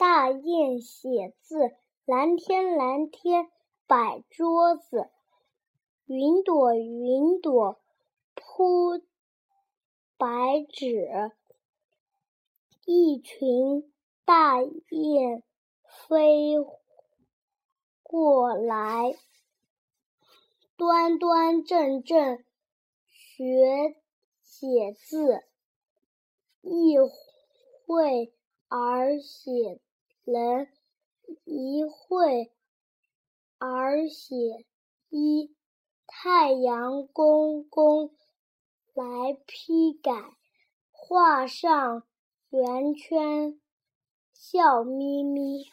大雁写字，蓝天蓝天摆桌子，云朵云朵铺白纸，一群大雁飞过来，端端正正学写字，一会儿写人，一会儿写一。太阳公公来批改，画上圆圈，笑眯眯。